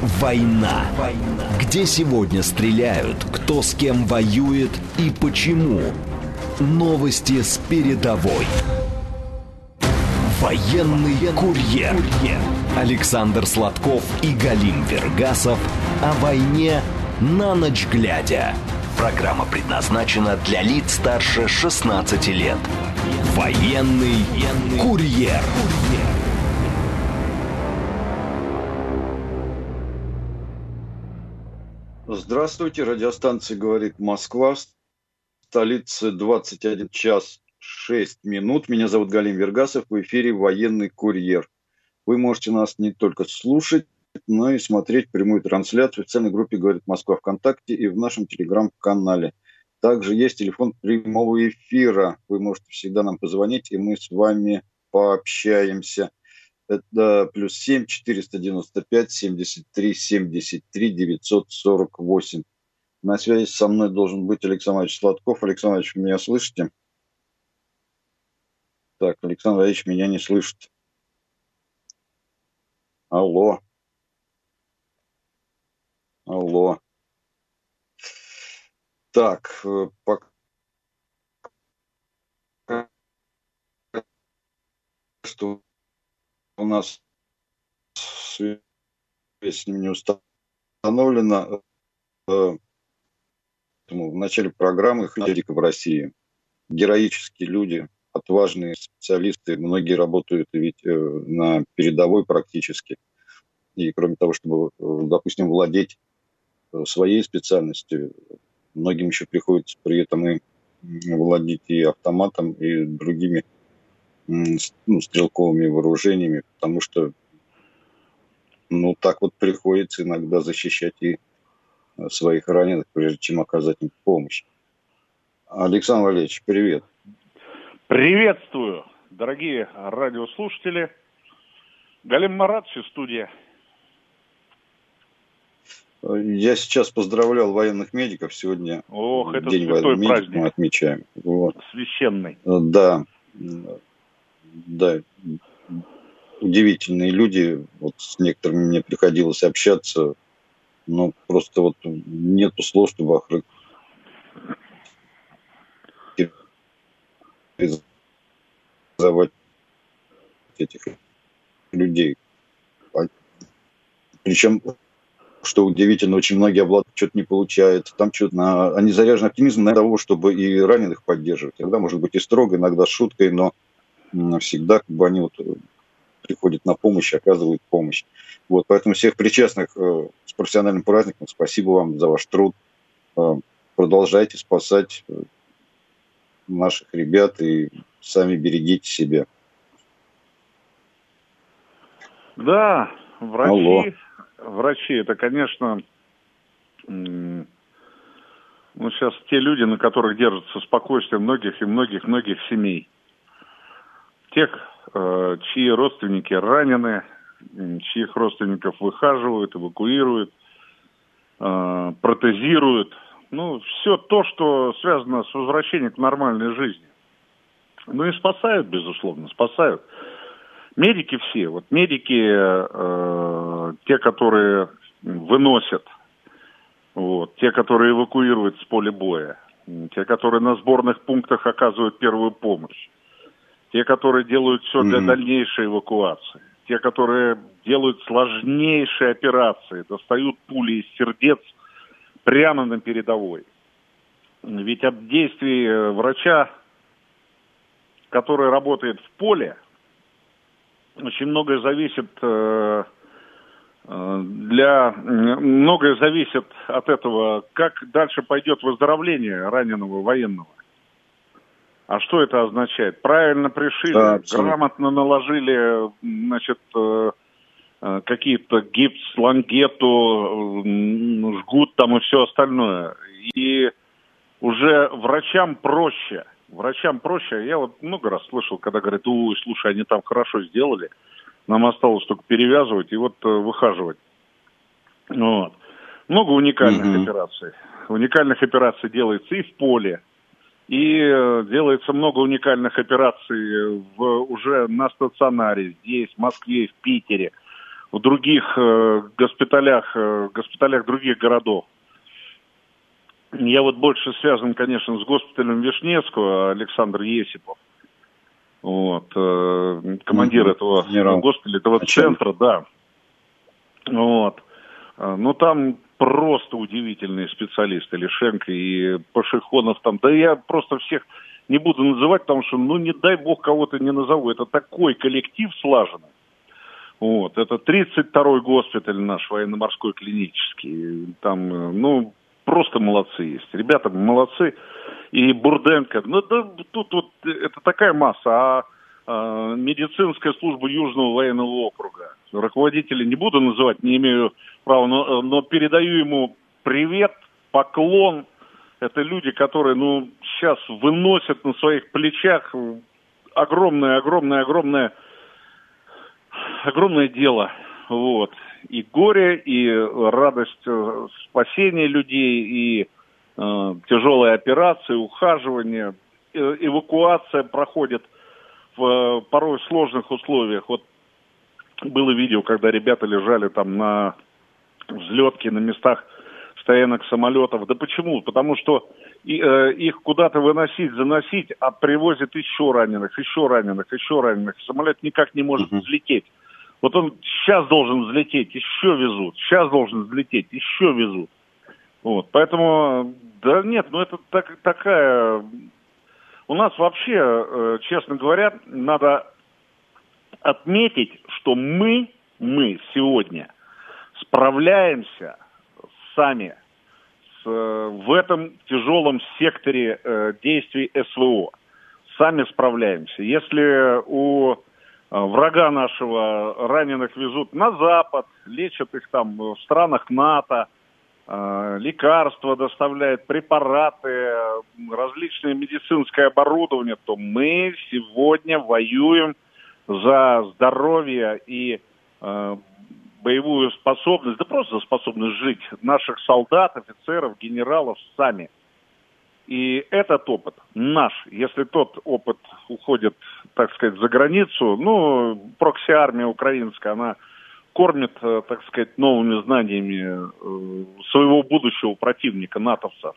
«Война». Где сегодня стреляют, кто с кем воюет и почему. Новости с передовой. Военный курьер. Александр Сладков и Галим Вергасов о войне на ночь глядя. Программа предназначена для лиц старше 16 лет. Военный курьер. Здравствуйте, радиостанция «Говорит Москва», столица 21 час 6 минут. Меня зовут Галим Вергасов, в эфире «Военный курьер». Вы можете нас не только слушать, но и смотреть прямую трансляцию в официальной группе «Говорит Москва» ВКонтакте и в нашем телеграм-канале. Также есть телефон прямого эфира. Вы можете всегда нам позвонить, и мы с вами пообщаемся. Это плюс 7 495 73 73 948. На связи со мной должен быть Александр Ильич Сладков. Александр Ильич, меня слышите? Так, Александр Ильич меня не слышит. Алло. Алло. Так, э, пока нас связь с ним не установлена. Э, в начале программы «Медиков в России» героические люди, отважные специалисты, многие работают ведь э, на передовой практически. И кроме того, чтобы, э, допустим, владеть своей специальностью, многим еще приходится при этом и владеть и автоматом, и другими ну, стрелковыми вооружениями, потому что ну, так вот приходится иногда защищать и э, своих раненых, прежде чем оказать им помощь. Александр Валерьевич, привет. Приветствую, дорогие радиослушатели. Галим Маратович, студия. Я сейчас поздравлял военных медиков. Сегодня Ох, это День военных медиков мы отмечаем. Вот. Священный. Да да, удивительные люди. Вот с некоторыми мне приходилось общаться. Но просто вот нету слов, чтобы охарактеризовать этих людей. А, Причем, что удивительно, очень многие облад что-то не получают. Там что-то они заряжены оптимизмом на того, чтобы и раненых поддерживать. Иногда, может быть, и строго, иногда с шуткой, но всегда как бы они вот э, приходят на помощь, оказывают помощь. Вот, поэтому всех причастных э, с профессиональным праздником, спасибо вам за ваш труд. Э, продолжайте спасать наших ребят и сами берегите себя. Да, врачи, Алло. врачи, это, конечно, ну, сейчас те люди, на которых держится спокойствие многих и многих-многих семей тех, э, чьи родственники ранены, чьих родственников выхаживают, эвакуируют, э, протезируют. Ну, все то, что связано с возвращением к нормальной жизни. Ну и спасают, безусловно, спасают. Медики все, вот медики, э, те, которые выносят, вот, те, которые эвакуируют с поля боя, те, которые на сборных пунктах оказывают первую помощь те, которые делают все для mm-hmm. дальнейшей эвакуации, те, которые делают сложнейшие операции, достают пули из сердец прямо на передовой. Ведь от действий э, врача, который работает в поле, очень многое зависит э, э, для многое зависит от этого, как дальше пойдет выздоровление раненого военного. А что это означает? Правильно пришили, да, грамотно наложили, значит, э, э, какие-то гипс, лангету, жгут там и все остальное. И уже врачам проще. Врачам проще. Я вот много раз слышал, когда говорят, ой, слушай, они там хорошо сделали. Нам осталось только перевязывать и вот э, выхаживать. Вот. Много уникальных mm-hmm. операций. Уникальных операций делается и в поле, и э, делается много уникальных операций в, уже на стационаре, здесь, в Москве, в Питере. в других э, госпиталях, э, госпиталях других городов. Я вот больше связан, конечно, с госпиталем Вишневского, Александр Есипов. Вот, э, командир mm-hmm. этого Генерал. госпиталя, этого Начальник. центра, да. Вот. Э, ну, там просто удивительные специалисты, Лишенко и Пашихонов там. Да я просто всех не буду называть, потому что, ну, не дай бог кого-то не назову. Это такой коллектив слаженный. Вот, это 32-й госпиталь наш военно-морской клинический. Там, э, ну, просто молодцы есть. Ребята молодцы. И Бурденко. Ну, да, тут вот это такая масса. А медицинская служба Южного военного округа. Руководителя не буду называть, не имею права, но, но передаю ему привет, поклон. Это люди, которые, ну, сейчас выносят на своих плечах огромное, огромное, огромное, огромное дело. Вот и горе, и радость э, спасения людей, и э, тяжелые операции, ухаживание, э, эвакуация проходит в э, порой сложных условиях. Вот было видео, когда ребята лежали там на взлетке, на местах стоянок самолетов. Да почему? Потому что и, э, их куда-то выносить, заносить, а привозят еще раненых, еще раненых, еще раненых. Самолет никак не может взлететь. Вот он сейчас должен взлететь, еще везут, сейчас должен взлететь, еще везут. Вот, поэтому, да нет, ну это так, такая... У нас вообще, э, честно говоря, надо отметить, что мы, мы сегодня справляемся сами с, в этом тяжелом секторе э, действий СВО. Сами справляемся. Если у Э, врага нашего раненых везут на Запад, лечат их там в странах НАТО, э, лекарства доставляют, препараты, различное медицинское оборудование, то мы сегодня воюем за здоровье и э, боевую способность, да просто за способность жить наших солдат, офицеров, генералов сами – и этот опыт наш, если тот опыт уходит, так сказать, за границу, ну, прокси-армия украинская, она кормит, э, так сказать, новыми знаниями э, своего будущего противника, натовца.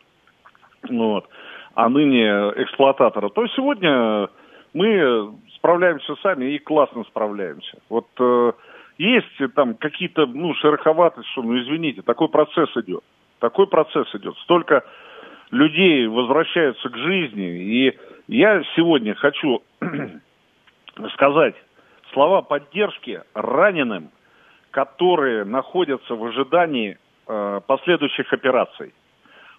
Вот. А ныне эксплуататора. То сегодня мы справляемся сами и классно справляемся. Вот э, есть там какие-то, ну, шероховатости, что, ну, извините, такой процесс идет. Такой процесс идет. Столько людей возвращаются к жизни. И я сегодня хочу сказать слова поддержки раненым, которые находятся в ожидании э, последующих операций.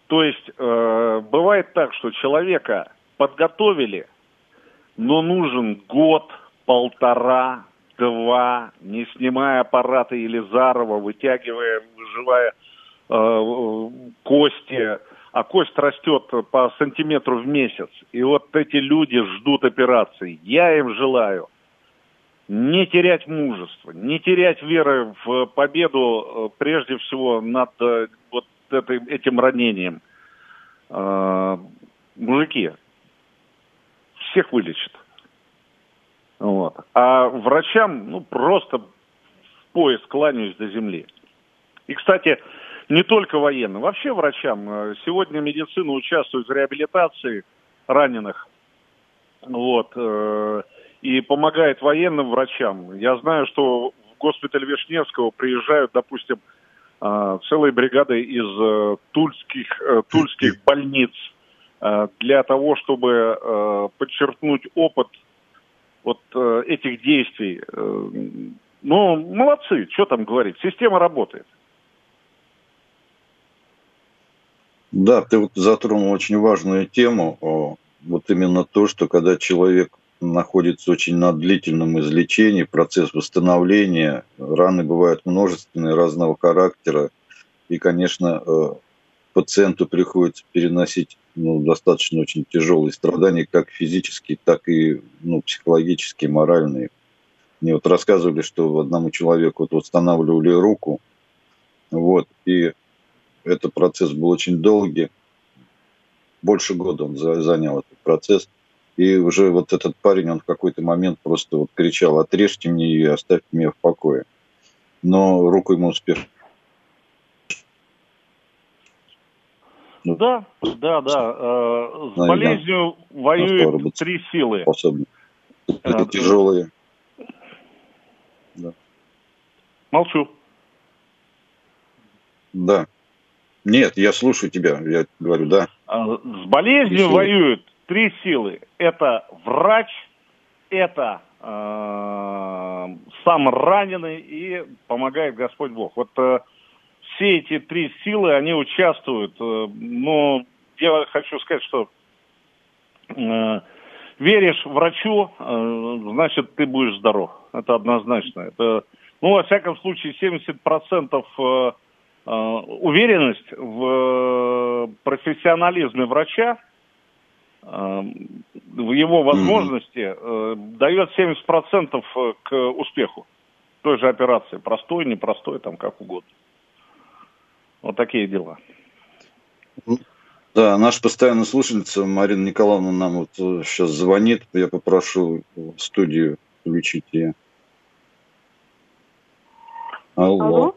То есть э, бывает так, что человека подготовили, но нужен год, полтора, два, не снимая аппараты Елизарова, вытягивая, выживая э, кости, а кость растет по сантиметру в месяц. И вот эти люди ждут операции. Я им желаю не терять мужество, не терять веры в победу э, прежде всего над э, вот этой, этим ранением. Э, мужики, всех вылечат. Вот. А врачам, ну, просто в пояс кланяюсь до земли. И, кстати, не только военным, вообще врачам. Сегодня медицина участвует в реабилитации раненых. Вот, и помогает военным врачам. Я знаю, что в госпиталь Вишневского приезжают, допустим, э, целые бригады из тульских, тульских больниц для того, чтобы подчеркнуть опыт вот этих действий. Ну, молодцы, что там говорить, система работает. Да, ты вот затронул очень важную тему, вот именно то, что когда человек находится очень на длительном излечении, процесс восстановления, раны бывают множественные, разного характера, и, конечно, э, пациенту приходится переносить ну, достаточно очень тяжелые страдания, как физические, так и ну, психологические, моральные. Мне вот рассказывали, что одному человеку вот восстанавливали руку, вот, и этот процесс был очень долгий. Больше года он занял этот процесс. И уже вот этот парень, он в какой-то момент просто вот кричал, отрежьте мне ее, оставьте меня в покое. но руку ему успешно. Ну, да, да, да. Э, с болезнью воюют три силы. Способны. Это э, тяжелые. Да. Молчу. Да. Нет, я слушаю тебя, я говорю, да. А, с болезнью воюют три силы. Это врач, это э, сам раненый и помогает Господь Бог. Вот э, все эти три силы, они участвуют. Э, но я хочу сказать, что э, веришь врачу, э, значит, ты будешь здоров. Это однозначно. Это, ну, во всяком случае, 70% э, э, уверенность в профессионализме врача, э, в его возможности э, дает 70% к успеху той же операции. Простой, непростой, там как угодно. Вот такие дела. Да, наша постоянная слушательница Марина Николаевна нам вот сейчас э, звонит. Я попрошу студию включить ее. Алло. Алло.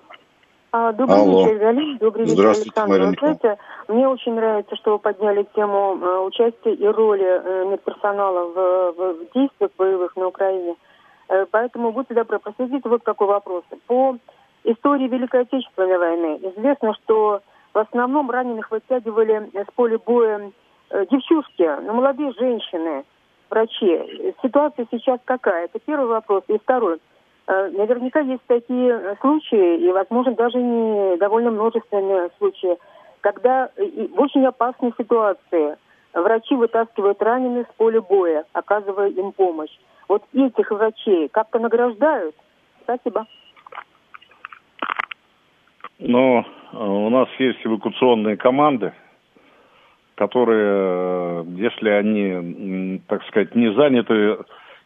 А, добрый Алло. вечер, Галина. Добрый вечер, Здравствуйте, Александр. Марина Знаете, мне очень нравится, что вы подняли тему э, участия и роли э, медперсонала в, в, в действиях боевых на Украине. Э, поэтому будьте добры, просветите вот какой вопрос. По истории Великой Отечественной войны известно, что в основном раненых вытягивали с поля боя девчушки, ну, молодые женщины, врачи. Ситуация сейчас какая? Это первый вопрос. И второй. Э, наверняка есть такие случаи, и, возможно, даже не довольно множественные случаи, когда в очень опасной ситуации врачи вытаскивают раненых с поля боя, оказывая им помощь. Вот этих врачей как-то награждают? Спасибо. Э, у нас есть эвакуационные команды, которые, э, если они, так сказать, не заняты,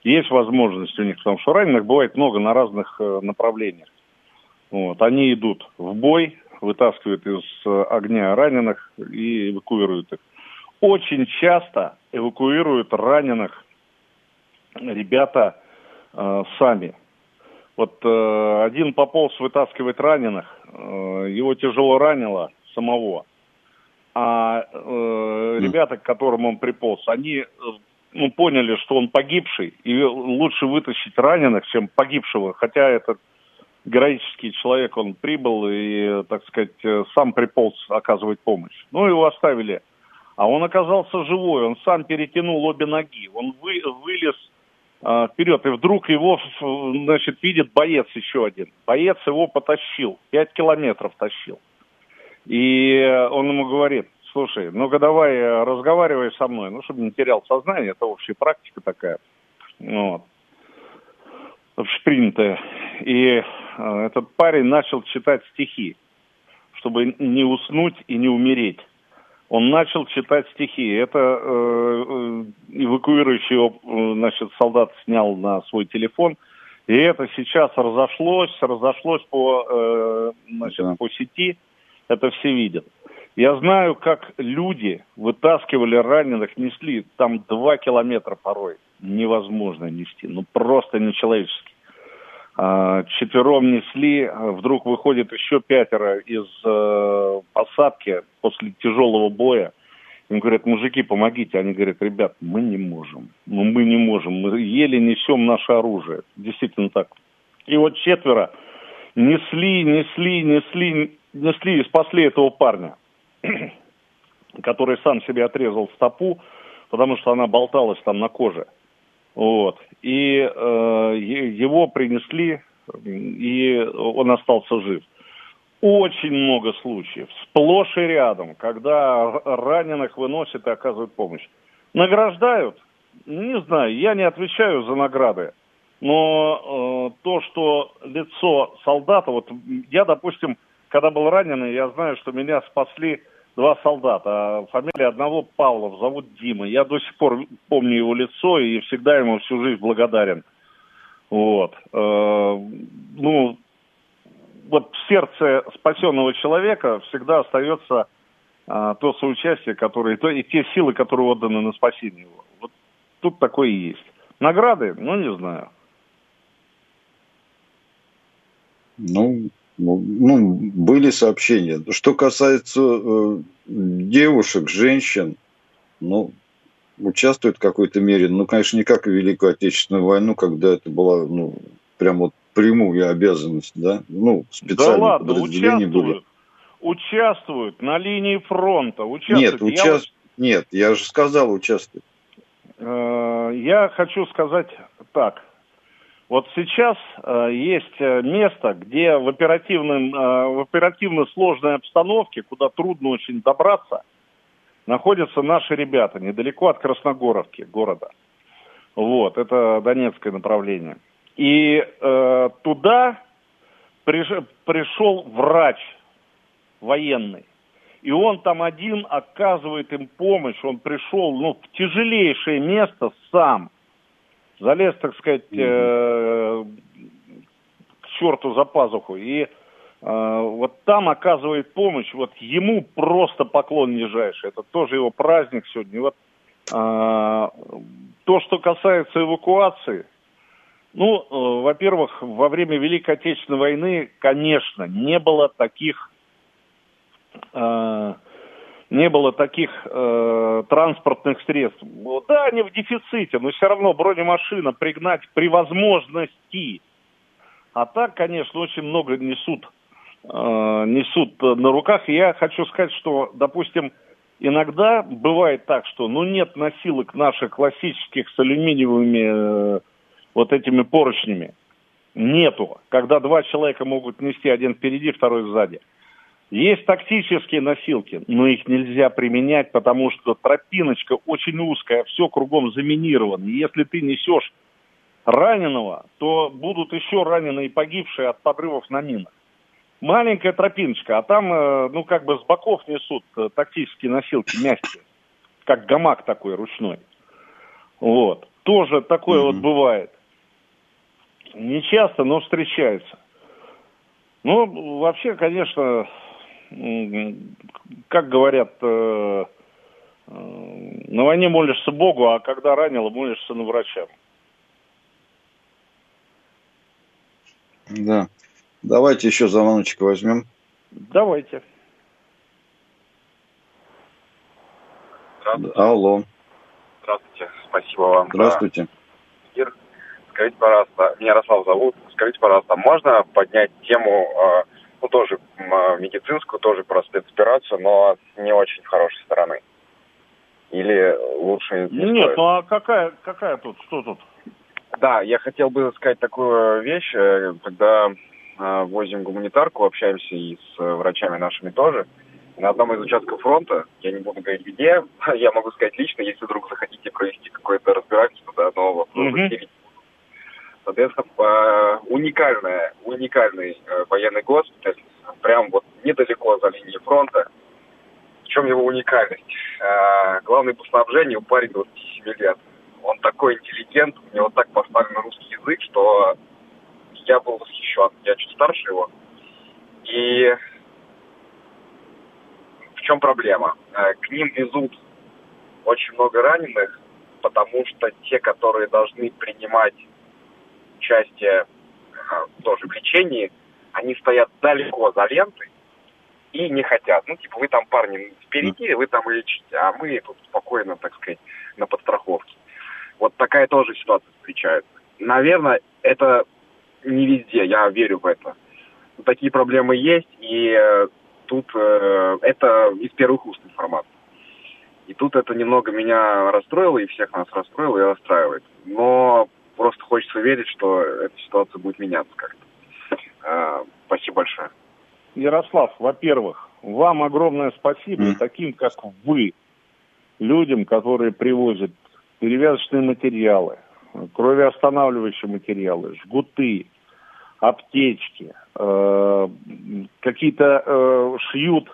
есть возможность у них, потому что раненых бывает много на разных э, направлениях. Вот, они идут в бой, вытаскивают из огня раненых и эвакуируют их. Очень часто эвакуируют раненых ребята э, сами. Вот э, один пополз вытаскивать раненых, э, его тяжело ранило самого. А э, ребята, к которым он приполз, они э, ну, поняли, что он погибший, и лучше вытащить раненых, чем погибшего. Хотя этот героический человек, он прибыл и, так сказать, э, сам приполз оказывать помощь. Ну, его оставили. А он оказался живой, он сам перетянул обе ноги. Он вы, вылез а, вперед. И вдруг его, значит, видит боец еще один. Боец его потащил, пять километров тащил. И он ему говорит, слушай, ну-ка давай разговаривай со мной, ну, чтобы не терял сознание, это общая практика такая. Вот. Общепринятая. И э, этот парень начал читать стихи, чтобы не уснуть и не умереть он начал читать стихи. Это э, э эвакуирующий его, э, значит, солдат снял на свой телефон. И это сейчас разошлось, разошлось по, э, значит, по сети. Это все видят. Я знаю, как люди вытаскивали раненых, несли там два километра порой. Невозможно нести, ну просто нечеловечески. А, четвером несли, вдруг выходит еще пятеро из э, посадки после тяжелого боя. Им говорят, мужики, помогите. Они говорят, ребят, мы не можем. Ну, мы не можем. Мы еле несем наше оружие. Действительно так. И вот четверо несли, несли, несли, несли и спасли этого парня, который сам себе отрезал стопу, потому что она болталась там на коже. Вот. И э, его принесли, и он остался жив. Очень много случаев, сплошь и рядом, когда раненых выносят и оказывают помощь. Награждают? Не знаю, я не отвечаю за награды. Но э, то, что лицо солдата, вот я, допустим, когда был раненый, я знаю, что меня спасли два солдата. А фамилия одного Павлов, зовут Дима. Я до сих пор помню его лицо и всегда ему всю жизнь благодарен. Вот. Э, ну, вот в сердце спасенного человека всегда остается э, то соучастие, которое, то, и те силы, которые отданы на спасение его. Вот тут такое и есть. Награды? Ну, не знаю. Ну, ну, были сообщения. Что касается э, девушек, женщин, ну, участвуют в какой-то мере, ну, конечно, не как в Великую Отечественную войну, когда это была, ну, прям вот прямую обязанность, да? Ну, специальные да ладно, участвуют, были. Участвуют на линии фронта, участвуют. Нет, уча... я... Нет, я же сказал, участвуют. Э, я хочу сказать так. Вот сейчас э, есть э, место, где в, оперативном, э, в оперативно сложной обстановке, куда трудно очень добраться, находятся наши ребята, недалеко от Красногоровки, города. Вот, это Донецкое направление. И э, туда приш, пришел врач военный. И он там один оказывает им помощь. Он пришел ну, в тяжелейшее место сам. Залез, так сказать, э, к черту за пазуху. И э, вот там оказывает помощь. Вот ему просто поклон нижайший. Это тоже его праздник сегодня. И вот э, то, что касается эвакуации, ну, э, во-первых, во время Великой Отечественной войны, конечно, не было таких э, не было таких э, транспортных средств. Ну, да, они в дефиците, но все равно бронемашина пригнать при возможности. А так, конечно, очень много несут, э, несут на руках. И я хочу сказать, что, допустим, иногда бывает так, что ну нет носилок наших классических с алюминиевыми э, вот этими поручнями. Нету. Когда два человека могут нести, один впереди, второй сзади. Есть тактические носилки, но их нельзя применять, потому что тропиночка очень узкая, все кругом заминировано. И если ты несешь раненого, то будут еще раненые и погибшие от подрывов на минах. Маленькая тропиночка, а там, э, ну, как бы с боков несут э, тактические носилки мягкие, как гамак такой ручной. Вот. Тоже такое mm-hmm. вот бывает. Не часто, но встречается. Ну, вообще, конечно, как говорят, э, э, на войне молишься Богу, а когда ранило, молишься на врачам. Да. Давайте еще звоночек возьмем. Давайте. Здравствуйте. Алло. Здравствуйте. Спасибо вам. Здравствуйте. Ир, скажите, пожалуйста, меня Ярослав зовут. Скажите, пожалуйста, можно поднять тему э, ну, тоже а, медицинскую, тоже про спецоперацию, но не очень хорошей стороны. Или лучше не Нет, стоит. ну а какая, какая тут, что тут? Да, я хотел бы сказать такую вещь, э, когда э, возим гуманитарку, общаемся и с врачами нашими тоже. На одном из участков фронта, я не буду говорить где, я могу сказать лично, если вдруг захотите провести какое-то разбирательство, да, но вот, mm-hmm. Соответственно, уникальная, уникальный э, военный госпиталь, прям вот недалеко за линией фронта. В чем его уникальность? Э, главный по снабжению парень 27 лет. Он такой интеллигент, у него так поставлен русский язык, что я был восхищен. Я чуть старше его. И в чем проблема? Э, к ним везут очень много раненых, потому что те, которые должны принимать участие тоже в лечении, они стоят далеко за лентой и не хотят. Ну, типа, вы там, парни, впереди, вы там лечите, а мы тут спокойно, так сказать, на подстраховке. Вот такая тоже ситуация встречается. Наверное, это не везде, я верю в это. Такие проблемы есть, и э, тут э, это из первых уст информация. И тут это немного меня расстроило, и всех нас расстроило и расстраивает. Но просто хочется верить, что эта ситуация будет меняться как-то. А, спасибо большое. Ярослав, во-первых, вам огромное спасибо mm. таким, как вы, людям, которые привозят перевязочные материалы, кровеостанавливающие материалы, жгуты, аптечки, э, какие-то э, шьют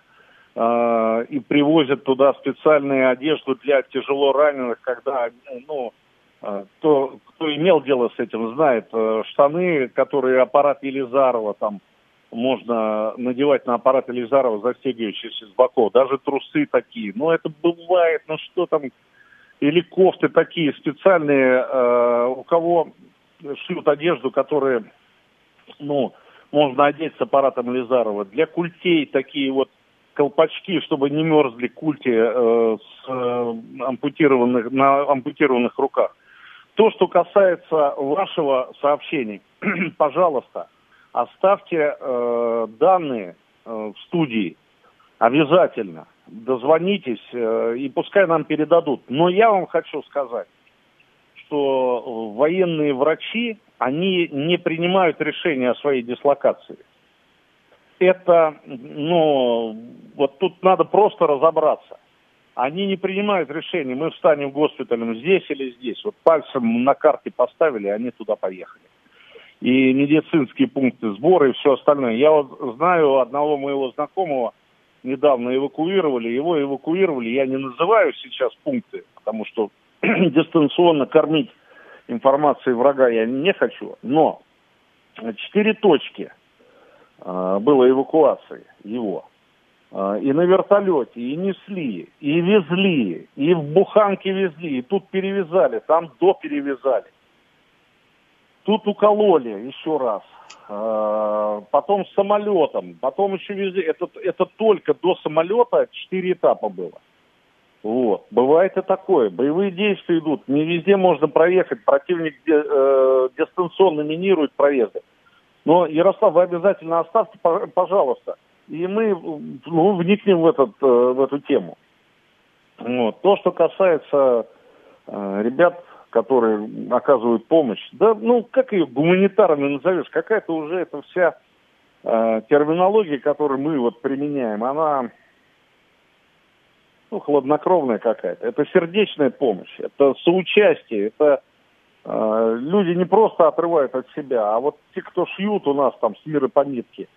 э, и привозят туда специальную одежду для тяжело раненых, когда ну, кто, кто имел дело с этим, знает, э, штаны, которые аппарат Елизарова там можно надевать на аппарат Елизарова, застегивающийся с боков, даже трусы такие. Но это бывает, ну что там, или кофты такие специальные, э, у кого шьют одежду, которые, ну, можно одеть с аппаратом Лизарова. Для культей такие вот колпачки, чтобы не мерзли культи э, с э, ампутированных, на ампутированных руках. То, что касается вашего сообщения, пожалуйста, оставьте э, данные э, в студии обязательно. Дозвонитесь э, и пускай нам передадут. Но я вам хочу сказать, что военные врачи, они не принимают решения о своей дислокации. Это, ну, вот тут надо просто разобраться. Они не принимают решения, мы встанем госпиталем здесь или здесь. Вот пальцем на карте поставили, они туда поехали. И медицинские пункты сбора и все остальное. Я вот знаю одного моего знакомого, недавно эвакуировали, его эвакуировали. Я не называю сейчас пункты, потому что дистанционно кормить информацией врага я не хочу, но четыре точки э, было эвакуации его. Э, и на вертолете, и несли, и везли, и в буханке везли, и тут перевязали, там до перевязали. Тут укололи еще раз. Э, потом самолетом, потом еще везли. Это, это только до самолета четыре этапа было. Вот. Бывает и такое. Боевые действия идут. Не везде можно проехать. Противник э, дистанционно минирует проезды. Но, Ярослав, вы обязательно оставьте, пожалуйста. И мы ну, вникнем в, этот, э, в эту тему. Вот. То, что касается э, ребят, которые оказывают помощь, да, ну, как ее гуманитарной назовешь, какая-то уже эта вся э, терминология, которую мы вот применяем, она ну, хладнокровная какая-то. Это сердечная помощь, это соучастие, это э, люди не просто отрывают от себя, а вот те, кто шьют у нас там с мира по нитке,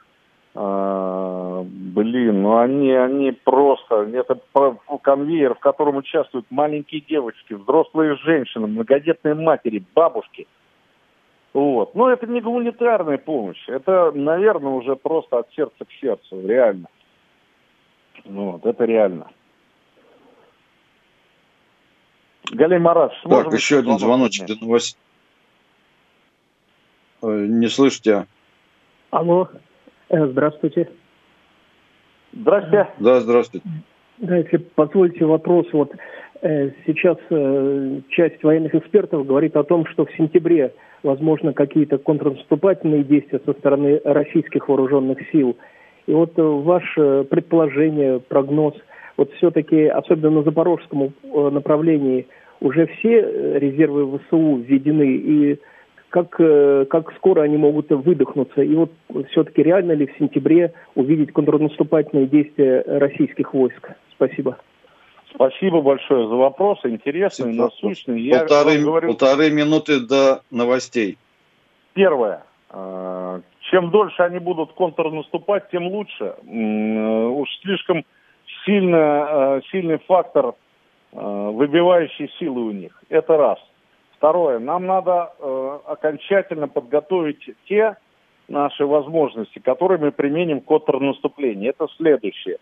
э, блин, ну они, они просто, это конвейер, в котором участвуют маленькие девочки, взрослые женщины, многодетные матери, бабушки. Вот. Но это не гуманитарная помощь, это, наверное, уже просто от сердца к сердцу, реально. Вот, это реально. Галей Марат, Так, еще один звоночек до новостей. Не слышите? Алло, э, здравствуйте. Здравствуйте. Да, здравствуйте. Да, если позволите вопрос, вот э, сейчас э, часть военных экспертов говорит о том, что в сентябре возможно какие-то контрнаступательные действия со стороны российских вооруженных сил. И вот ваше предположение, прогноз, вот все-таки, особенно на запорожском направлении, уже все э, резервы ВСУ введены, и как, э, как скоро они могут выдохнуться. И вот все-таки реально ли в сентябре увидеть контрнаступательные действия российских войск? Спасибо. Спасибо большое за вопрос, интересный, насущный. Я полторы, говорю... полторы минуты до новостей. Первое. Э, чем дольше они будут контрнаступать, тем лучше. Уж слишком сильно, сильный фактор Э, выбивающие силы у них. Это раз. Второе. Нам надо э, окончательно подготовить те наши возможности, которые мы применим к контрнаступлению. Это следующее.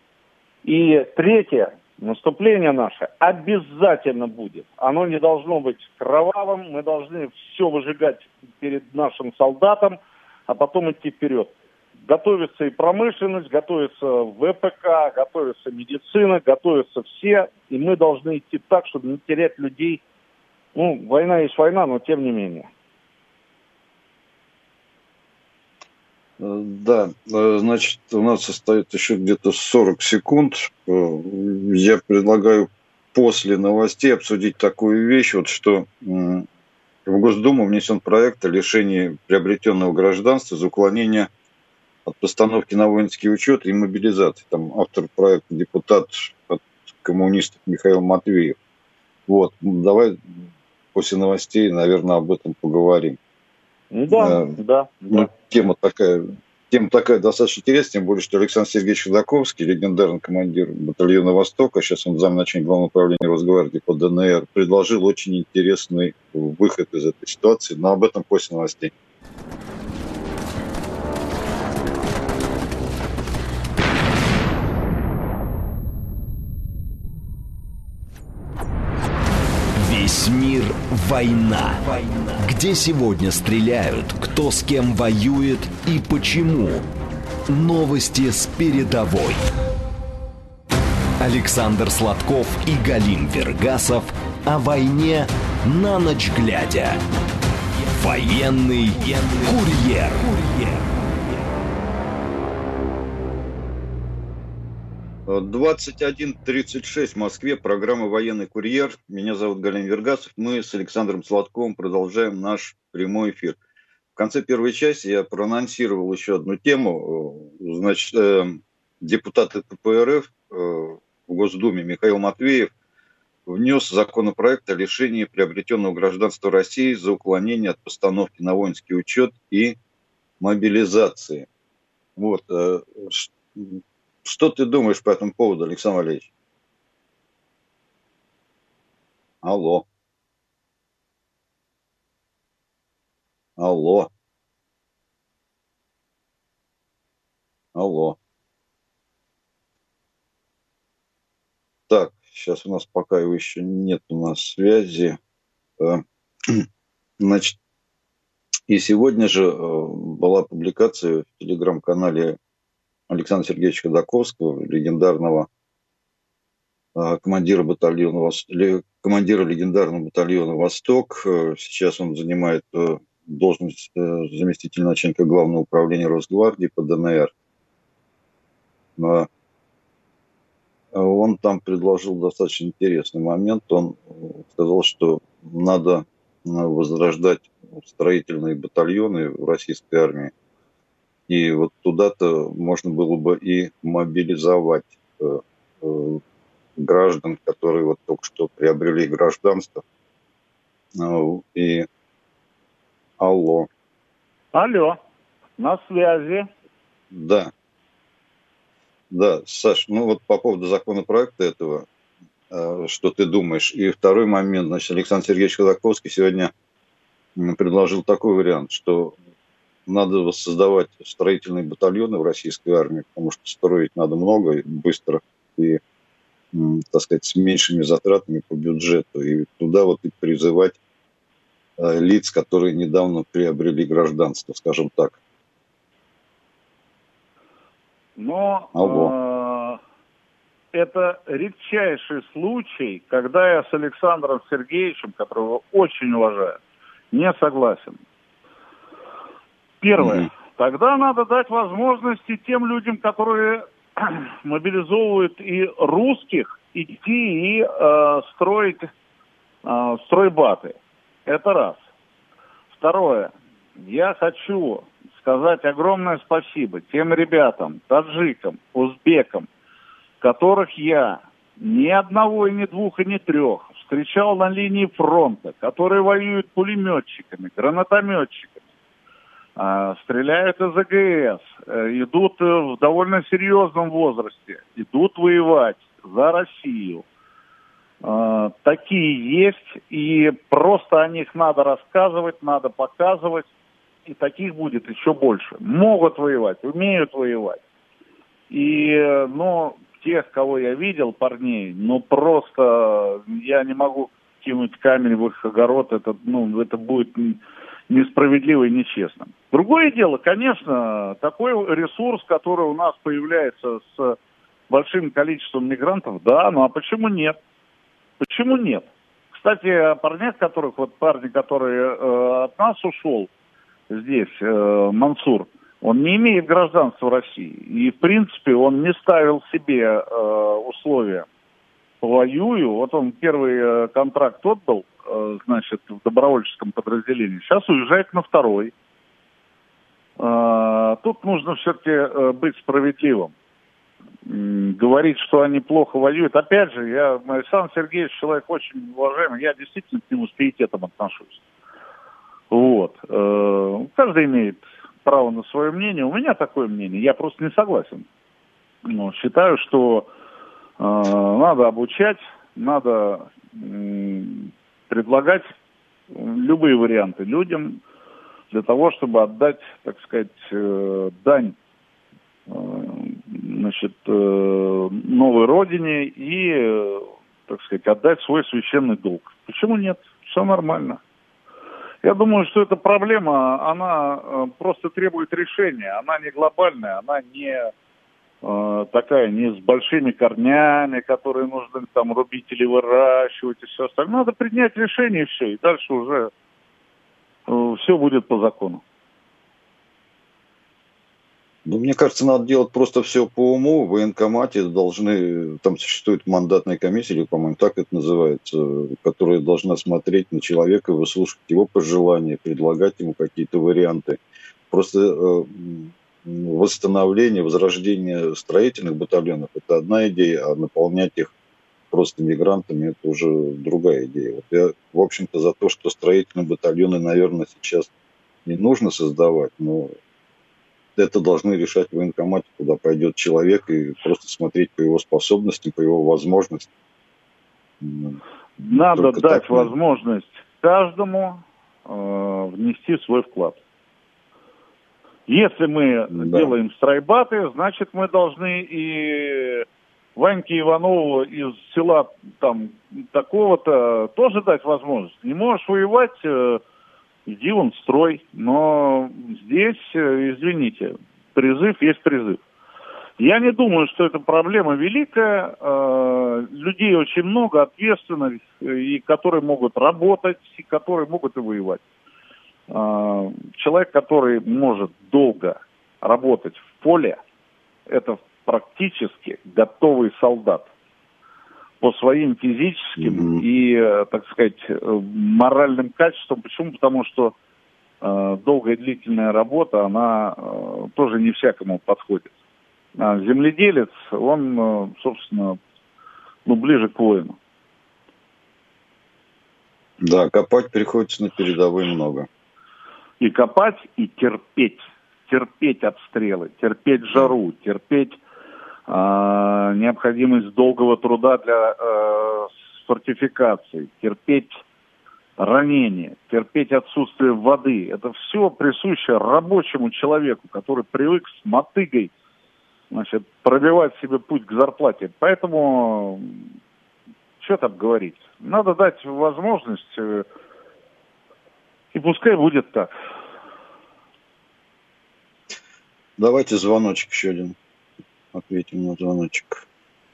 И третье. Наступление наше обязательно будет. Оно не должно быть кровавым. Мы должны все выжигать перед нашим солдатом, а потом идти вперед готовится и промышленность, готовится ВПК, готовится медицина, готовятся все, и мы должны идти так, чтобы не терять людей. Ну, война есть война, но тем не менее. Э, да, э, значит, у нас остается еще где-то 40 секунд. Э, я предлагаю после новостей обсудить такую вещь, вот что в Госдуму внесен проект о лишении приобретенного гражданства за уклонение от постановки на воинский учет и мобилизации. Там автор проекта депутат от коммунистов Михаил Матвеев. Вот, давай после новостей, наверное, об этом поговорим. Ну да, э, да, ну, да. Тема такая, тема такая достаточно интересная, тем более, что Александр Сергеевич Ходаковский, легендарный командир батальона «Восток», а сейчас он замначальник главного управления Росгвардии по ДНР, предложил очень интересный выход из этой ситуации, но об этом после новостей. «Война». Где сегодня стреляют, кто с кем воюет и почему. Новости с передовой. Александр Сладков и Галим Вергасов о войне на ночь глядя. Военный курьер. курьер. 21.36 в Москве, программа «Военный курьер». Меня зовут Галин Вергасов. Мы с Александром Сладковым продолжаем наш прямой эфир. В конце первой части я проанонсировал еще одну тему. Значит, э, депутат КПРФ э, в Госдуме Михаил Матвеев внес законопроект о лишении приобретенного гражданства России за уклонение от постановки на воинский учет и мобилизации. Вот. Э, что ты думаешь по этому поводу, Александр Валерьевич? Алло. Алло. Алло. Так, сейчас у нас пока его еще нет у нас связи. Э, значит, и сегодня же э, была публикация в телеграм-канале Александра Сергеевича Ходаковского, легендарного а, командира батальона, командира легендарного батальона «Восток». Э, сейчас он занимает э, должность э, заместителя начальника главного управления Росгвардии по ДНР. Он там предложил достаточно интересный момент. Он сказал, что надо возрождать строительные батальоны в российской армии и вот туда-то можно было бы и мобилизовать э, э, граждан, которые вот только что приобрели гражданство. Э, и алло. Алло, на связи. Да. Да, Саш, ну вот по поводу законопроекта этого, э, что ты думаешь? И второй момент, значит, Александр Сергеевич Ходаковский сегодня предложил такой вариант, что надо воссоздавать строительные батальоны в российской армии, потому что строить надо много, быстро и, так сказать, с меньшими затратами по бюджету. И туда вот и призывать э, лиц, которые недавно приобрели гражданство, скажем так. Но э, это редчайший случай, когда я с Александром Сергеевичем, которого очень уважаю, не согласен. Первое. Тогда надо дать возможности тем людям, которые мобилизовывают и русских, идти и э, строить э, стройбаты. Это раз. Второе. Я хочу сказать огромное спасибо тем ребятам, таджикам, узбекам, которых я ни одного, и ни двух, и ни трех встречал на линии фронта, которые воюют пулеметчиками, гранатометчиками, стреляют из АГС, э, идут э, в довольно серьезном возрасте, идут воевать за Россию. А, такие есть, и просто о них надо рассказывать, надо показывать, и таких будет еще больше. Могут воевать, умеют воевать. И, ну, тех, кого я видел, парней, ну, просто я не могу кинуть камень в их огород, это, ну, это будет несправедливо и нечестно. Другое дело, конечно, такой ресурс, который у нас появляется с большим количеством мигрантов, да, ну а почему нет? Почему нет? Кстати, о парнях, которых, вот парни, который э, от нас ушел здесь, э, Мансур, он не имеет гражданства России. И, в принципе, он не ставил себе э, условия. Повоюю. Вот он первый э, контракт отдал, Э, значит, в добровольческом подразделении. Сейчас уезжает на второй. Э, тут нужно все-таки быть справедливым. Говорить, что они плохо воюют. Опять же, я, Александр Сергеевич человек очень уважаемый, я действительно к нему с пиететом отношусь. Вот. Каждый имеет право на свое мнение. У меня такое мнение. Я просто не согласен. Но считаю, что надо обучать, надо предлагать любые варианты людям для того, чтобы отдать, так сказать, э, дань э, значит, э, новой родине и так сказать, отдать свой священный долг. Почему нет? Все нормально. Я думаю, что эта проблема, она э, просто требует решения. Она не глобальная, она не э, такая, не с большими корнями, которые нужно там рубить или выращивать и все остальное. Надо принять решение и все, и дальше уже э, все будет по закону. Ну, мне кажется, надо делать просто все по уму. В военкомате должны, там существует мандатная комиссия, или, по-моему, так это называется, которая должна смотреть на человека, выслушивать его пожелания, предлагать ему какие-то варианты. Просто э, восстановление, возрождение строительных батальонов – это одна идея, а наполнять их просто мигрантами – это уже другая идея. Вот я, в общем-то, за то, что строительные батальоны, наверное, сейчас не нужно создавать, но это должны решать в военкомате, куда пойдет человек, и просто смотреть по его способностям, по его возможностям. Надо Только дать так, возможность каждому э, внести свой вклад. Если мы да. делаем стройбаты, значит мы должны и Ваньке Иванову из села там такого-то тоже дать возможность. Не можешь воевать, э, иди он строй. Но здесь, э, извините, призыв есть призыв. Я не думаю, что эта проблема великая. Э, людей очень много, ответственных, и которые могут работать, и которые могут и воевать. Человек, который может долго работать в поле, это практически готовый солдат по своим физическим mm-hmm. и, э, так сказать, э, моральным качествам. Почему? Потому что э, долгая длительная работа, она э, тоже не всякому подходит. А земледелец, он, э, собственно, ну, ближе к воину. Да, копать приходится на передовой много. И копать, и терпеть. Терпеть обстрелы, терпеть жару, терпеть а, необходимость долгого труда для э, фортификации, терпеть ранения, терпеть отсутствие воды. Это все присуще рабочему человеку, который привык с мотыгой значит, пробивать себе путь к зарплате. Поэтому, что там говорить? Надо дать возможность, э, и пускай будет так. Давайте звоночек еще один ответим на звоночек.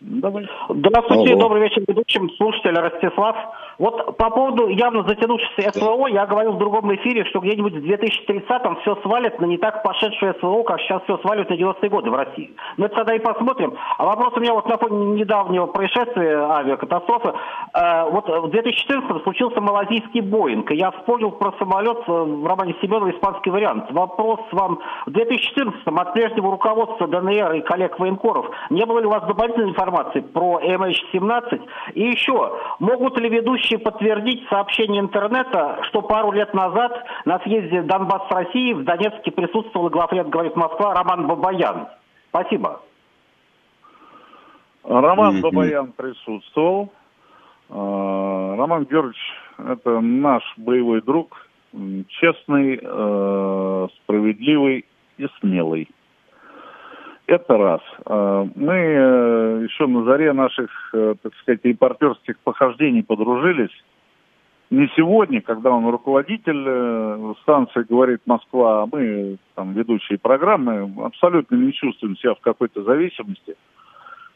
Давай. Здравствуйте, Алло. добрый вечер ведущим, слушатель Ростислав. Вот по поводу явно затянувшейся СВО, я говорил в другом эфире, что где-нибудь в 2030-м все свалит на не так пошедшее СВО, как сейчас все свалит на 90-е годы в России. Но это тогда и посмотрим. А вопрос у меня вот на фоне недавнего происшествия, авиакатастрофы. Э, вот в 2014-м случился малазийский Боинг, и я вспомнил про самолет э, в романе Семенова «Испанский вариант». Вопрос вам. В 2014-м от прежнего руководства ДНР и коллег-военкоров не было ли у вас дополнительной информации информации про MH17? И еще, могут ли ведущие подтвердить сообщение интернета, что пару лет назад на съезде Донбасс России в Донецке присутствовал главред «Говорит Москва» Роман Бабаян? Спасибо. Роман mm-hmm. Бабаян присутствовал. А, Роман Георгиевич – это наш боевой друг, честный, э, справедливый и смелый. Это раз. А, мы э, еще на заре наших, э, так сказать, репортерских похождений подружились. Не сегодня, когда он руководитель э, станции «Говорит Москва», а мы, там, ведущие программы, абсолютно не чувствуем себя в какой-то зависимости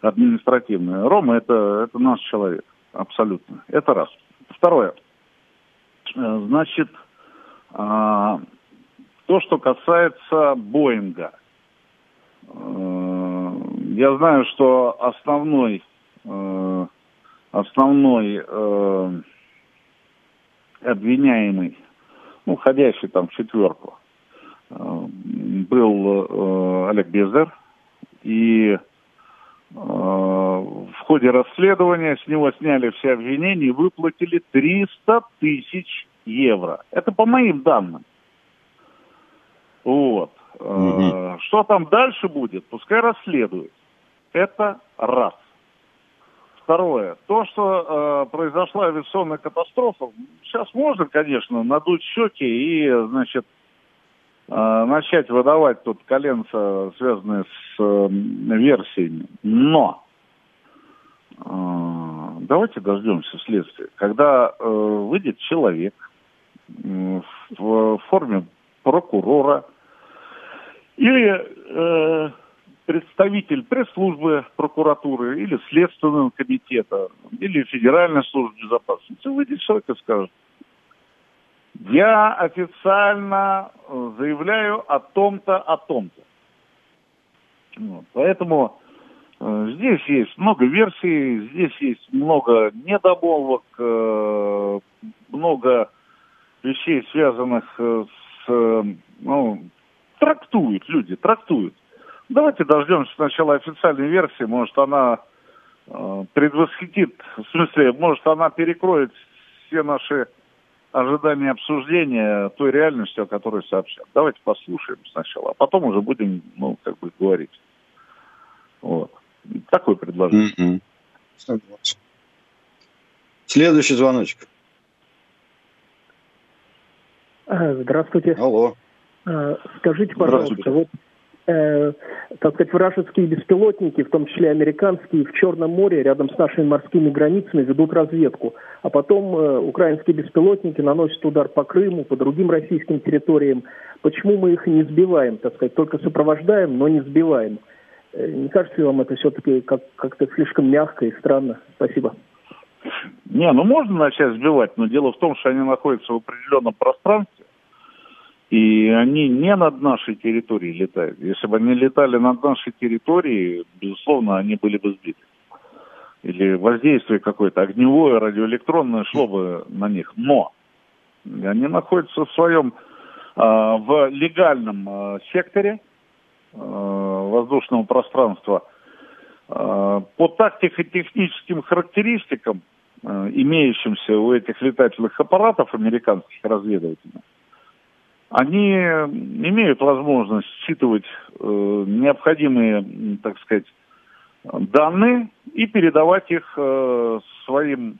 административной. Рома это, – это наш человек, абсолютно. Это раз. Второе. Значит, а, то, что касается Боинга – я знаю, что основной, э, основной э, обвиняемый, ну, входящий там в четверку, был Олег Безер. И в ходе расследования с него сняли все обвинения и выплатили 300 тысяч евро. Это по моим данным. Вот. Угу. Что там дальше будет, пускай расследует. Это раз. Второе. То, что э, произошла авиационная катастрофа, сейчас можно, конечно, надуть щеки и, значит, э, начать выдавать тут коленца, связанные с э, версиями. Но э, давайте дождемся следствия. Когда э, выйдет человек э, в форме прокурора или э, представитель пресс-службы прокуратуры или Следственного комитета или Федеральной службы безопасности, выйдет человек и скажет, я официально э, заявляю о том-то, о том-то. Вот. Поэтому э, здесь есть много версий, здесь есть много недомолвок, э, много вещей, связанных э, с... Э, ну, трактуют люди, трактуют. Давайте дождемся сначала официальной версии, может она э, предвосхитит, в смысле, может она перекроет все наши ожидания обсуждения той реальности, о которой сообщат. Давайте послушаем сначала, а потом уже будем, ну, как бы говорить. Вот. Такое предложение. Mm-hmm. Следующий звоночек. А, здравствуйте. Алло. А, скажите, пожалуйста, вот э, так сказать, вражеские беспилотники, в том числе американские, в Черном море рядом с нашими морскими границами ведут разведку. А потом э, украинские беспилотники наносят удар по Крыму, по другим российским территориям. Почему мы их не сбиваем, так сказать, только сопровождаем, но не сбиваем? Э, не кажется ли вам это все-таки как- как-то слишком мягко и странно? Спасибо. Не, ну можно начать сбивать, но дело в том, что они находятся в определенном пространстве, и они не над нашей территорией летают. Если бы они летали над нашей территорией, безусловно, они были бы сбиты. Или воздействие какое-то огневое, радиоэлектронное шло бы на них. Но они находятся в своем, э, в легальном э, секторе э, воздушного пространства. По тактико-техническим характеристикам, имеющимся у этих летательных аппаратов американских разведывательных, они имеют возможность считывать э, необходимые, так сказать, данные и передавать их э, своим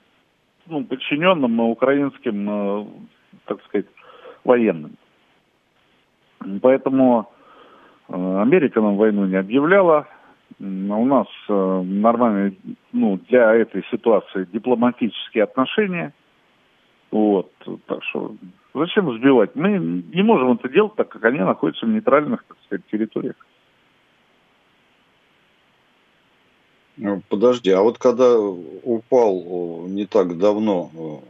ну, подчиненным украинским, э, так сказать, военным. Поэтому э, Америка нам войну не объявляла. У нас э, нормальные, ну, для этой ситуации дипломатические отношения. Вот, так что Зачем сбивать? Мы не можем это делать, так как они находятся в нейтральных, так сказать, территориях. Ну, подожди, а вот когда упал не так давно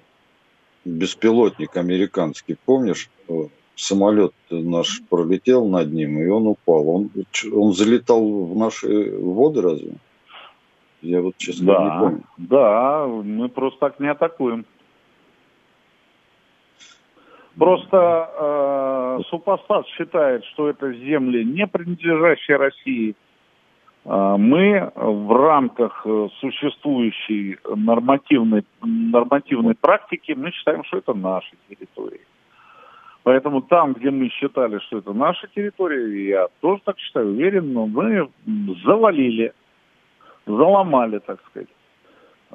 беспилотник американский, помнишь, самолет наш пролетел над ним, и он упал. Он, он залетал в наши воды разве? Я вот, честно, да, не помню. Да, мы просто так не атакуем. Просто э, супостат считает, что это земли, не принадлежащие России. Э, мы в рамках э, существующей нормативной, нормативной практики, мы считаем, что это наши территории. Поэтому там, где мы считали, что это наша территория, я тоже так считаю, уверен, но мы завалили, заломали, так сказать,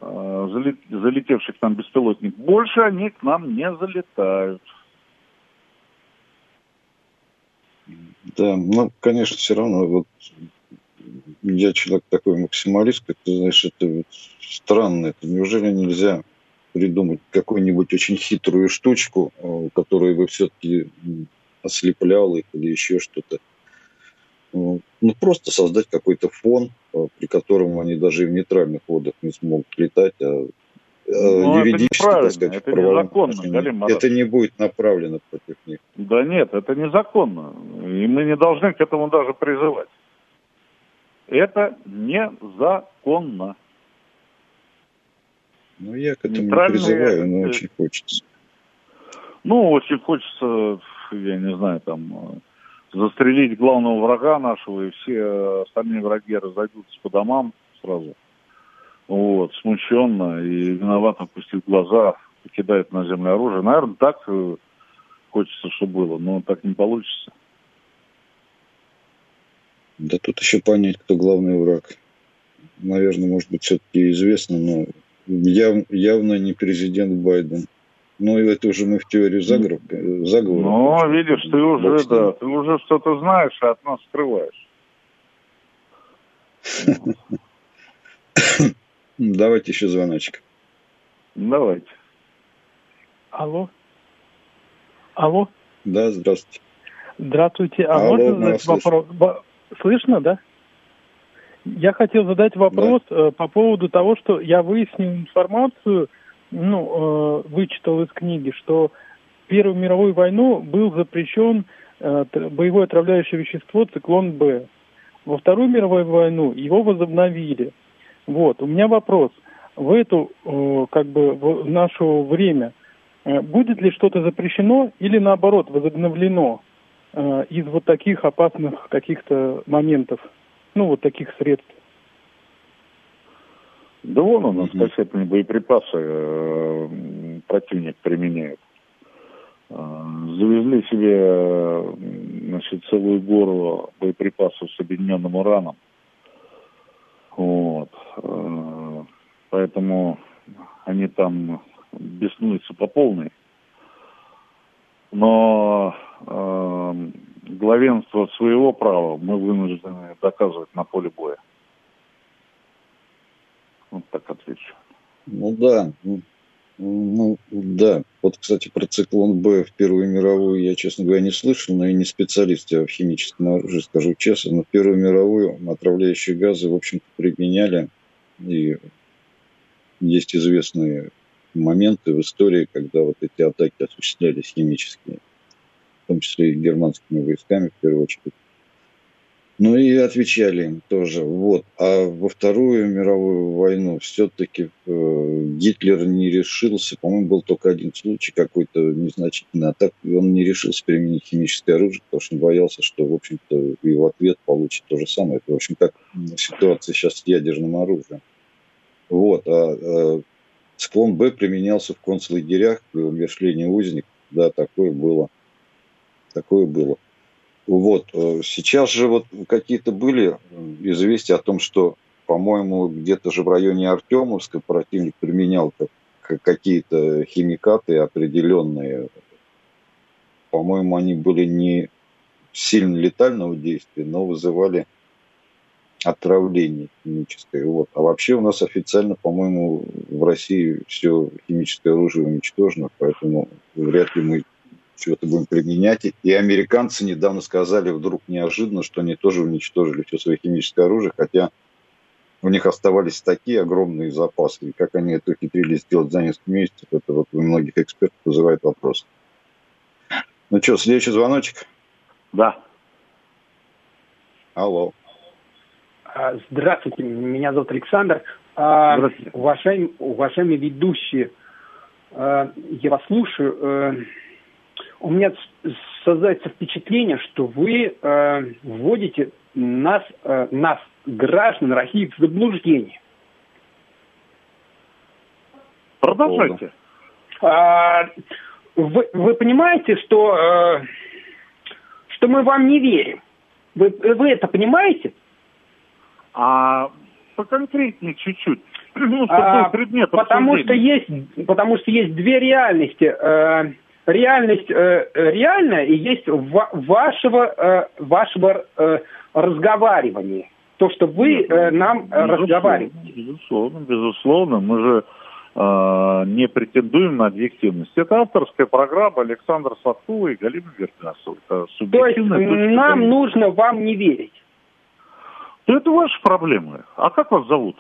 э, залетевший к нам беспилотник. Больше они к нам не залетают. Да, ну, конечно, все равно, вот я человек такой максималист, как ты знаешь, это вот странно. Это неужели нельзя придумать какую-нибудь очень хитрую штучку, э, которая бы все-таки ослепляла их или еще что-то? Ну, просто создать какой-то фон, э, при котором они даже и в нейтральных водах не смогут летать, а Э, ну, юридически, так сказать, это незаконно, Галим Это не будет направлено против них. Да нет, это незаконно. И мы не должны к этому даже призывать. Это незаконно. Ну, я к этому не призываю, но очень хочется. Ну, очень хочется, я не знаю, там, застрелить главного врага нашего, и все остальные враги разойдутся по домам сразу вот, смущенно и виновато опустив глаза, кидает на землю оружие. Наверное, так э, хочется, чтобы было, но так не получится. Да тут еще понять, кто главный враг. Наверное, может быть, все-таки известно, но яв, явно не президент Байден. Ну, и это уже мы в теорию заговора. заговора ну, видишь, ты уже, да, ты уже что-то знаешь, а от нас скрываешь. Давайте еще звоночек. Давайте. Алло. Алло. Да, здравствуйте. Здравствуйте. А Алло, можно задать вопрос? Слышно, да? Я хотел задать вопрос да. э, по поводу того, что я выяснил информацию, ну, э, вычитал из книги, что в Первую мировую войну был запрещен э, боевое отравляющее вещество циклон Б. Во Вторую мировую войну его возобновили. Вот, у меня вопрос. В эту, э, как бы, в наше время э, будет ли что-то запрещено или наоборот возобновлено э, из вот таких опасных каких-то моментов? ну, вот таких средств? Да вон у нас mm-hmm. кассетные боеприпасы э, противник применяет. Э, завезли себе э, значит, целую гору боеприпасов с объединенным ураном. Вот. Э, поэтому они там беснуются по полной. Но э, главенство своего права мы вынуждены доказывать на поле боя. Вот так отвечу. Ну да, ну, да. Вот, кстати, про циклон Б в Первую мировую я, честно говоря, не слышал, но и не специалист я в химическом оружии, скажу честно. Но в Первую мировую отравляющие газы, в общем-то, применяли. И есть известные моменты в истории, когда вот эти атаки осуществлялись химические в том числе и германскими войсками, в первую очередь. Ну и отвечали им тоже. Вот. А во Вторую мировую войну все-таки э, Гитлер не решился, по-моему, был только один случай какой-то незначительный атак, и он не решился применить химическое оружие, потому что он боялся, что, в общем-то, и в ответ получит то же самое. Это, в общем, как ситуация сейчас с ядерным оружием. Вот. А, а циклон Б применялся в концлагерях при умершлении узников. Да, такое было такое было. Вот. Э, сейчас же вот какие-то были известия о том, что, по-моему, где-то же в районе Артемовска противник применял какие-то химикаты определенные. По-моему, они были не сильно летального действия, но вызывали отравление химическое. Вот. А вообще у нас официально, по-моему, в России все химическое оружие уничтожено, поэтому вряд ли мы чего-то будем применять. И американцы недавно сказали вдруг неожиданно, что они тоже уничтожили все свое химическое оружие, хотя у них оставались такие огромные запасы. И как они это ухитрились сделать за несколько месяцев, это вот у многих экспертов вызывает вопрос. Ну что, следующий звоночек? Да. Алло. А, здравствуйте, меня зовут Александр. А, Здравствуйте. Уважаемые, уважаемые ведущие, а, я вас слушаю у меня создается впечатление, что вы э, вводите нас, э, нас, граждан России, в заблуждение. Продолжайте. А, вы, вы понимаете, что, э, что мы вам не верим? Вы, вы это понимаете? А поконкретнее чуть-чуть. Ну, а, предмет потому что есть, потому что есть две реальности. Э, реальность э, реальная и есть в, вашего, э, вашего э, разговаривания. То, что вы э, нам безусловно, разговариваете. Безусловно, безусловно. Мы же э, не претендуем на объективность. Это авторская программа Александра Садкова и Галины Вергасова. То есть нам нужно вам не верить? Ну, это ваши проблемы. А как вас зовут?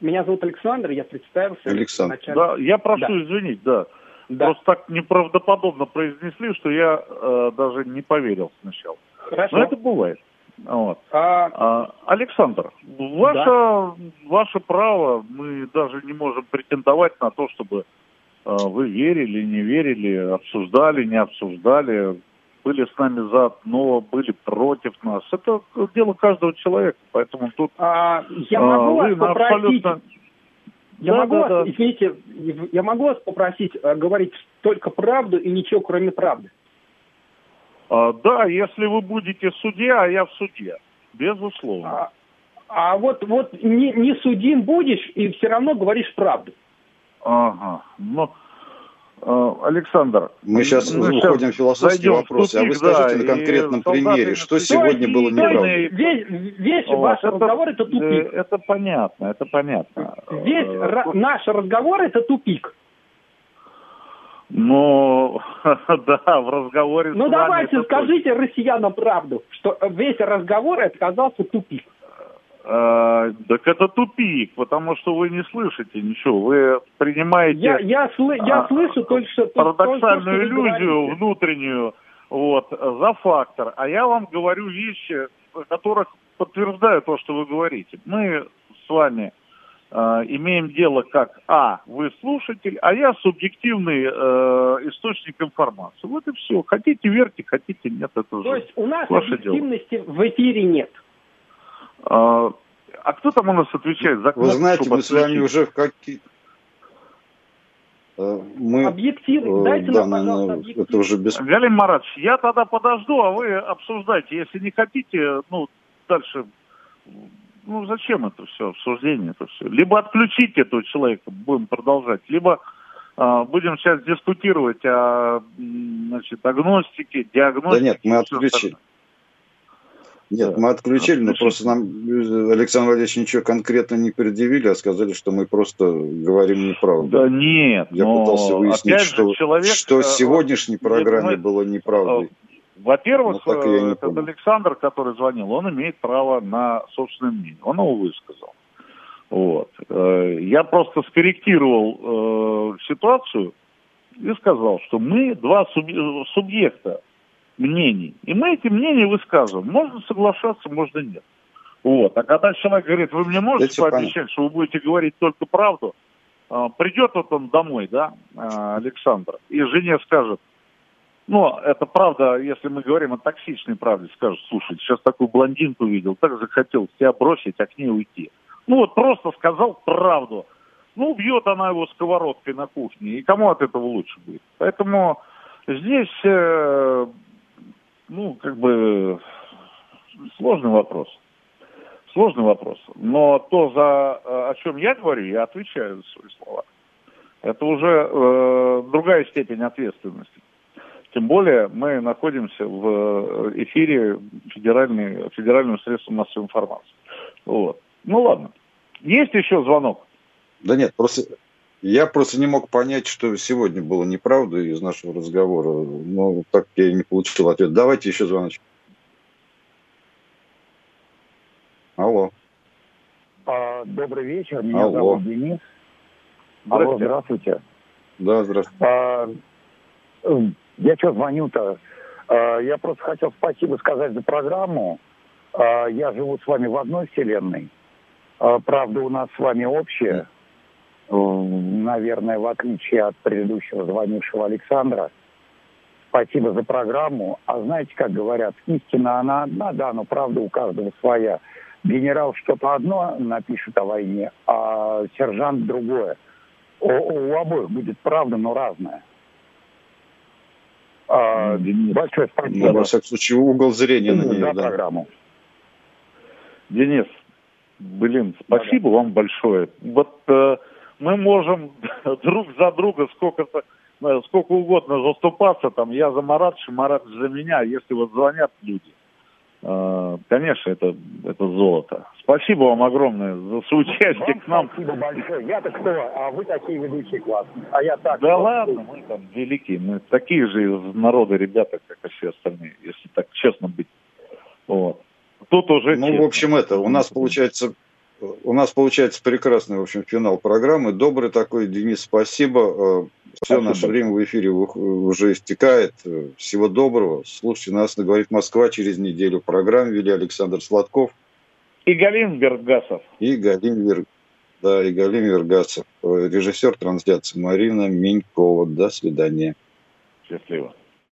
Меня зовут Александр, я представился. Александр. Да, я прошу да. извинить, да. Да. Просто так неправдоподобно произнесли, что я э, даже не поверил сначала. Хорошо. Но это бывает. Вот. А... А, Александр, ваше, да. ваше право, мы даже не можем претендовать на то, чтобы э, вы верили, не верили, обсуждали, не обсуждали, были с нами за но были против нас. Это дело каждого человека, поэтому тут а, я могу э, вас попросить... абсолютно я да, могу да, вас, да. извините, я могу вас попросить э, говорить только правду и ничего кроме правды? А, да, если вы будете судья, а я в суде, безусловно. А, а вот, вот не, не судим будешь и все равно говоришь правду. Ага, но... Ну, э, Александр, мы сейчас мы уходим в философские вопросы, а вы скажите да, на конкретном примере, что сегодня было неправильно. Весь, весь вот, ваш это, разговор это тупик. Э, это понятно, это понятно. Весь э, наш разговор это тупик. Ну, да, в разговоре Ну, давайте скажите россиянам правду, что весь разговор оказался тупик. А, так это тупик, потому что вы не слышите ничего. Вы принимаете... Я, я, сл, я а, слышу только что... Парадоксальную то, иллюзию внутреннюю вот, за фактор. А я вам говорю вещи, которых подтверждаю то, что вы говорите. Мы с вами э, имеем дело как А, вы слушатель, а я субъективный э, источник информации. Вот и все. Хотите верьте, хотите нет, это То есть у нас объективности дело. в эфире нет. А, а кто там у нас отвечает за кнопку, Вы знаете, мы с вами уже в какие э, мы, объективно, э, дайте да, нам, пожалуйста, объективно. Это уже без... Галин Маратович, я тогда подожду, а вы обсуждайте. Если не хотите, ну, дальше ну зачем это все, обсуждение это все? Либо отключите этого человека, будем продолжать, либо э, будем сейчас дискутировать о значит, агностике, диагностике. Да нет, мы отключили. Нет, мы отключили, но просто нам Александр Валерьевич ничего конкретно не предъявили, а сказали, что мы просто говорим неправду. Да нет, Я пытался выяснить, что, человек, что в э, сегодняшней программе мы, было неправдой. Во-первых, ну, э, этот понял. Александр, который звонил, он имеет право на собственное мнение. Он его высказал. Вот. Э, я просто скорректировал э, ситуацию и сказал, что мы два субъекта мнений. И мы эти мнения высказываем. Можно соглашаться, можно нет. Вот. А когда человек говорит, вы мне можете пообещать, понятно. что вы будете говорить только правду, придет вот он домой, да, Александр, и жене скажет, но это правда, если мы говорим о токсичной правде, скажут, слушай, сейчас такую блондинку видел, так захотел тебя бросить, а к ней уйти. Ну вот просто сказал правду. Ну, бьет она его сковородкой на кухне, и кому от этого лучше будет? Поэтому здесь, э, ну, как бы, сложный вопрос. Сложный вопрос. Но то, за, э, о чем я говорю, я отвечаю за свои слова. Это уже э, другая степень ответственности. Тем более мы находимся в э, эфире федеральной, федерального средства массовой информации. Вот. Ну ладно. Есть еще звонок? Да нет, просто я просто не мог понять, что сегодня было неправда из нашего разговора. Но так я и не получил ответ. Давайте еще звоночек. Алло. А, добрый вечер, меня Алло. зовут Денис. Алло, здравствуйте. Да, здравствуйте. А, эм, я что звоню-то? А, я просто хотел спасибо сказать за программу. А, я живу с вами в одной вселенной. А, правда, у нас с вами общая. Наверное, в отличие от предыдущего звонившего Александра. Спасибо за программу. А знаете, как говорят, истина она одна, да, но правда у каждого своя. Генерал что-то одно напишет о войне, а сержант другое. У, у обоих будет правда, но разная. А, Денис, большое спасибо. Ну, во всяком случае, угол зрения на нее. Да, программу. Денис, блин, спасибо да, вам большое. Вот э, мы можем друг за друга сколько-то э, сколько угодно заступаться, там, я за Марат, Марат за меня, если вот звонят люди. Э, конечно, это, это золото. Спасибо вам огромное за соучастие вам к нам. Спасибо большое. Я-то кто? А вы такие ведущие классные. А я так. Да ладно, мы там великие. Мы такие же из народа ребята, как и все остальные, если так честно быть. Вот. Тут уже Ну, честно. в общем, это, у нас получается у нас получается прекрасный, в общем, финал программы. Добрый такой, Денис, спасибо. Э, Все, наше время в эфире уже истекает. Всего доброго. Слушайте нас на «Говорит Москва» через неделю. Программу вели Александр Сладков. И Галин Вергасов. И Галин Вер... Да, и Галин Вергасов. Режиссер трансляции Марина Минькова. До свидания. Счастливо.